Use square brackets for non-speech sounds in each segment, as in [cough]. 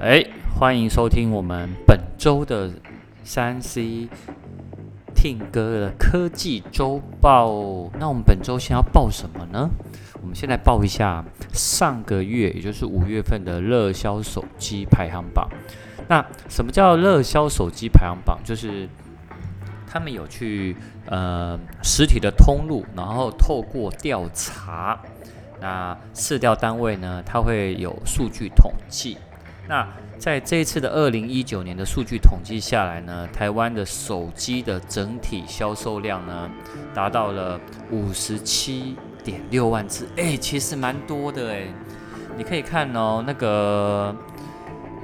哎，欢迎收听我们本周的三 C 听歌的科技周报。那我们本周先要报什么呢？我们先来报一下上个月，也就是五月份的热销手机排行榜。那什么叫热销手机排行榜？就是他们有去呃实体的通路，然后透过调查，那市调单位呢，它会有数据统计。那在这一次的二零一九年的数据统计下来呢，台湾的手机的整体销售量呢，达到了五十七点六万只，哎，其实蛮多的哎。你可以看哦，那个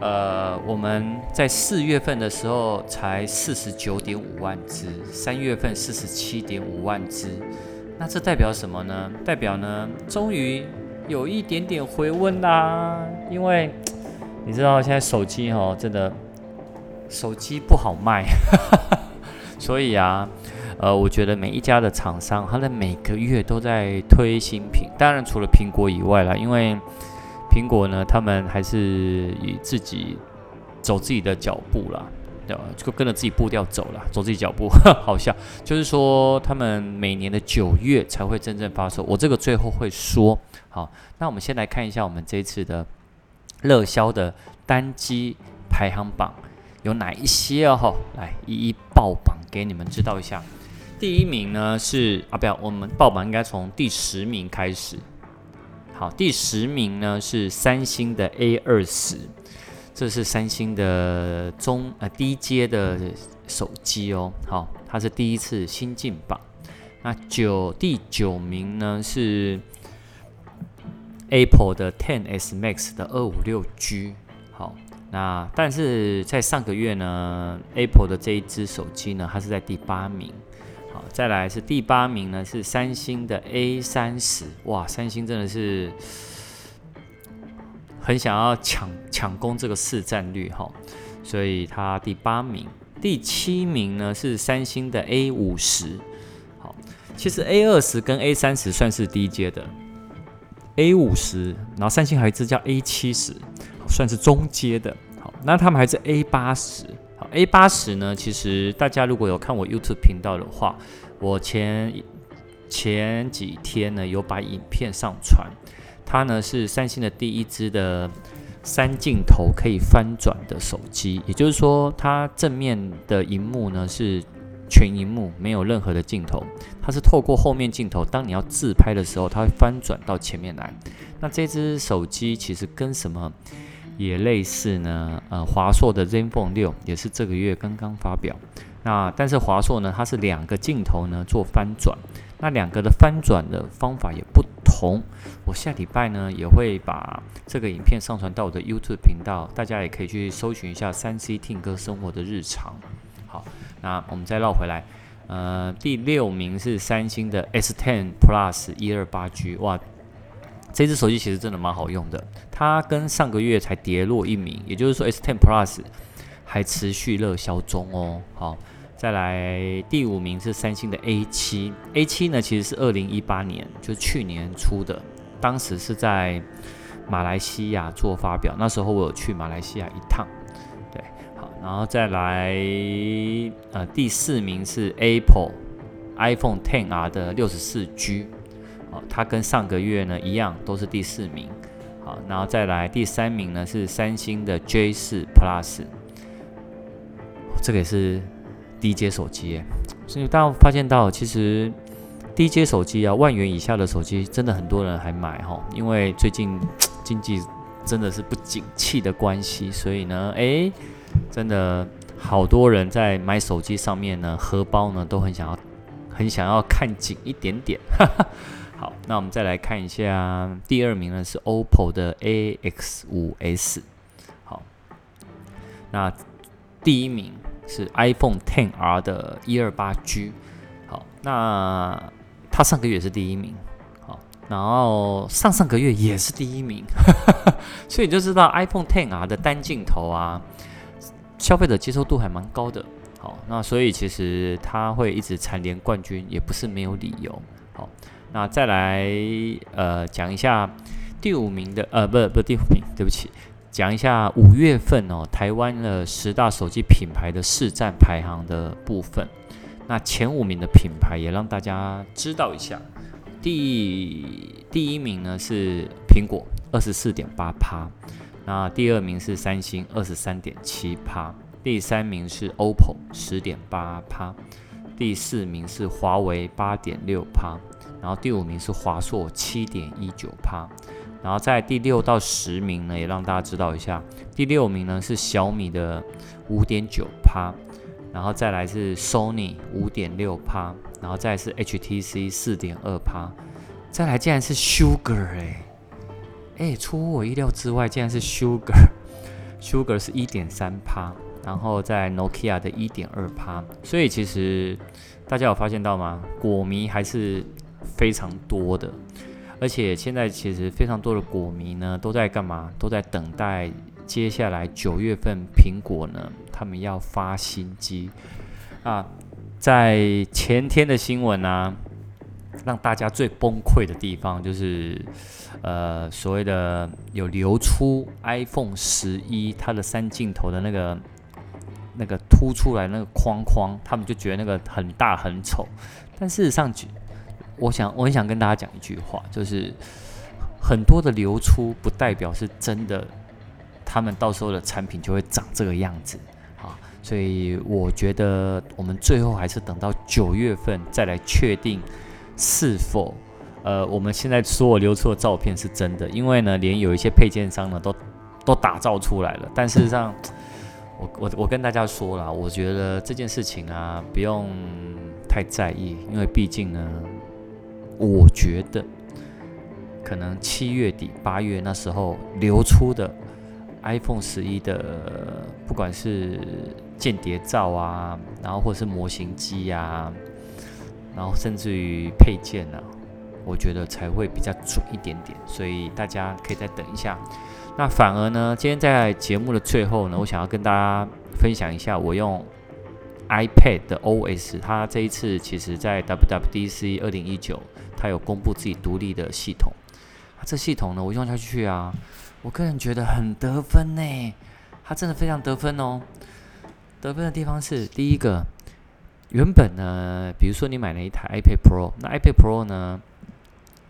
呃，我们在四月份的时候才四十九点五万只，三月份四十七点五万只，那这代表什么呢？代表呢，终于有一点点回温啦，因为。你知道现在手机哦，真的手机不好卖，[laughs] 所以啊，呃，我觉得每一家的厂商，他们每个月都在推新品。当然，除了苹果以外啦，因为苹果呢，他们还是以自己走自己的脚步啦，对吧？就跟着自己步调走了，走自己脚步，[laughs] 好像就是说，他们每年的九月才会真正发售。我这个最后会说。好，那我们先来看一下我们这次的。热销的单机排行榜有哪一些哦？来一一报榜给你们知道一下。第一名呢是啊，不要，我们报榜应该从第十名开始。好，第十名呢是三星的 A 二十，这是三星的中呃低阶的手机哦。好，它是第一次新进榜。那九第九名呢是。Apple 的 Ten S Max 的二五六 G，好，那但是在上个月呢，Apple 的这一支手机呢，它是在第八名，好，再来是第八名呢是三星的 A 三十，哇，三星真的是很想要抢抢攻这个市占率哈，所以它第八名，第七名呢是三星的 A 五十，好，其实 A 二十跟 A 三十算是低阶的。A 五十，然后三星还有一支叫 A 七十，算是中阶的。好，那他们还是 A 八十。好，A 八十呢，其实大家如果有看我 YouTube 频道的话，我前前几天呢有把影片上传。它呢是三星的第一支的三镜头可以翻转的手机，也就是说，它正面的荧幕呢是。全萤幕没有任何的镜头，它是透过后面镜头，当你要自拍的时候，它会翻转到前面来。那这只手机其实跟什么也类似呢？呃，华硕的 ZenFone 六也是这个月刚刚发表。那但是华硕呢，它是两个镜头呢做翻转，那两个的翻转的方法也不同。我下礼拜呢也会把这个影片上传到我的 YouTube 频道，大家也可以去搜寻一下三 C 听歌生活的日常。好。那我们再绕回来，呃，第六名是三星的 S10 Plus 一二八 G，哇，这只手机其实真的蛮好用的，它跟上个月才跌落一名，也就是说 S10 Plus 还持续热销中哦。好，再来第五名是三星的 A7，A7 呢其实是二零一八年，就去年出的，当时是在马来西亚做发表，那时候我有去马来西亚一趟。然后再来，呃，第四名是 Apple iPhone Ten R 的六十四 G，哦，它跟上个月呢一样，都是第四名。好，然后再来第三名呢是三星的 J 四 Plus，这个也是低阶手机。所以大家发现到，其实低阶手机啊，万元以下的手机，真的很多人还买哈，因为最近经济真的是不景气的关系，所以呢，诶。真的好多人在买手机上面呢，荷包呢都很想要，很想要看紧一点点。[laughs] 好，那我们再来看一下，第二名呢是 OPPO 的 AX5S。好，那第一名是 iPhone Ten R 的一二八 G。好，那它上个月也是第一名。好，然后上上个月也是第一名，[laughs] 所以你就知道 iPhone Ten R 的单镜头啊。消费者接受度还蛮高的，好，那所以其实他会一直蝉联冠军，也不是没有理由。好，那再来呃讲一下第五名的，呃，不不第五名，对不起，讲一下五月份哦，台湾的十大手机品牌的市占排行的部分。那前五名的品牌也让大家知道一下。第第一名呢是苹果，二十四点八趴。那第二名是三星，二十三点七趴。第三名是 OPPO，十点八趴。第四名是华为，八点六趴。然后第五名是华硕，七点一九趴。然后在第六到十名呢，也让大家知道一下。第六名呢是小米的五点九趴，然后再来是 Sony 五点六趴，然后再是 HTC 四点二趴，再来竟然是 Sugar 哎哎，出乎我意料之外，竟然是 Sugar，Sugar [laughs] 是一点三趴，然后在 Nokia 的一点二趴，所以其实大家有发现到吗？果迷还是非常多的。而且现在其实非常多的果迷呢，都在干嘛？都在等待接下来九月份苹果呢，他们要发新机啊。在前天的新闻呢、啊，让大家最崩溃的地方就是，呃，所谓的有流出 iPhone 十一它的三镜头的那个那个凸出来那个框框，他们就觉得那个很大很丑，但事实上。我想，我很想跟大家讲一句话，就是很多的流出不代表是真的，他们到时候的产品就会长这个样子啊。所以我觉得我们最后还是等到九月份再来确定是否，呃，我们现在所有流出的照片是真的。因为呢，连有一些配件商呢都都打造出来了，但事实上，我我我跟大家说了，我觉得这件事情啊不用太在意，因为毕竟呢。我觉得可能七月底八月那时候流出的 iPhone 十一的，不管是间谍照啊，然后或者是模型机啊，然后甚至于配件啊，我觉得才会比较准一点点，所以大家可以再等一下。那反而呢，今天在节目的最后呢，我想要跟大家分享一下我用 iPad 的 OS，它这一次其实在 WWDC 二零一九。它有公布自己独立的系统，这系统呢，我用下去啊，我个人觉得很得分呢，它真的非常得分哦。得分的地方是第一个，原本呢，比如说你买了一台 iPad Pro，那 iPad Pro 呢，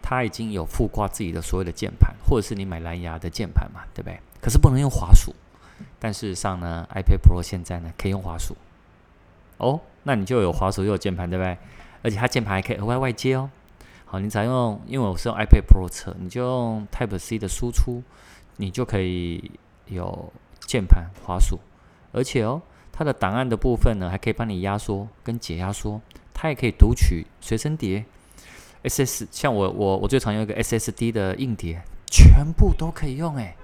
它已经有附挂自己的所有的键盘，或者是你买蓝牙的键盘嘛，对不对？可是不能用滑鼠，但事实上呢，iPad Pro 现在呢可以用滑鼠，哦，那你就有滑鼠又有键盘，对不对？而且它键盘还可以额外外接哦。好，你只要用，因为我是用 iPad Pro 测，你就用 Type C 的输出，你就可以有键盘、滑鼠，而且哦，它的档案的部分呢，还可以帮你压缩跟解压缩，它也可以读取随身碟，SS，像我我我最常用一个 SSD 的硬碟，全部都可以用哎，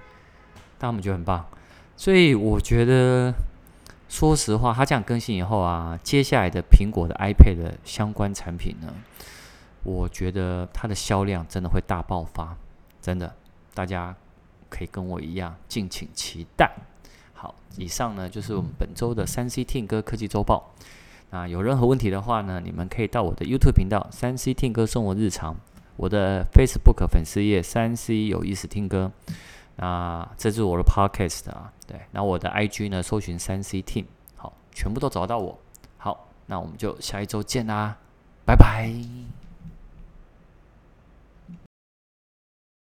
但我们觉得很棒，所以我觉得，说实话，它这样更新以后啊，接下来的苹果的 iPad 的相关产品呢。我觉得它的销量真的会大爆发，真的，大家可以跟我一样，敬请期待。好，以上呢就是我们本周的三 C 听歌科技周报。那有任何问题的话呢，你们可以到我的 YouTube 频道“三 C 听歌生活日常”，我的 Facebook 粉丝页“三 C 有意思听歌”。那这是我的 Podcast 啊，对。那我的 IG 呢，搜寻三 C 听，好，全部都找到我。好，那我们就下一周见啦，拜拜。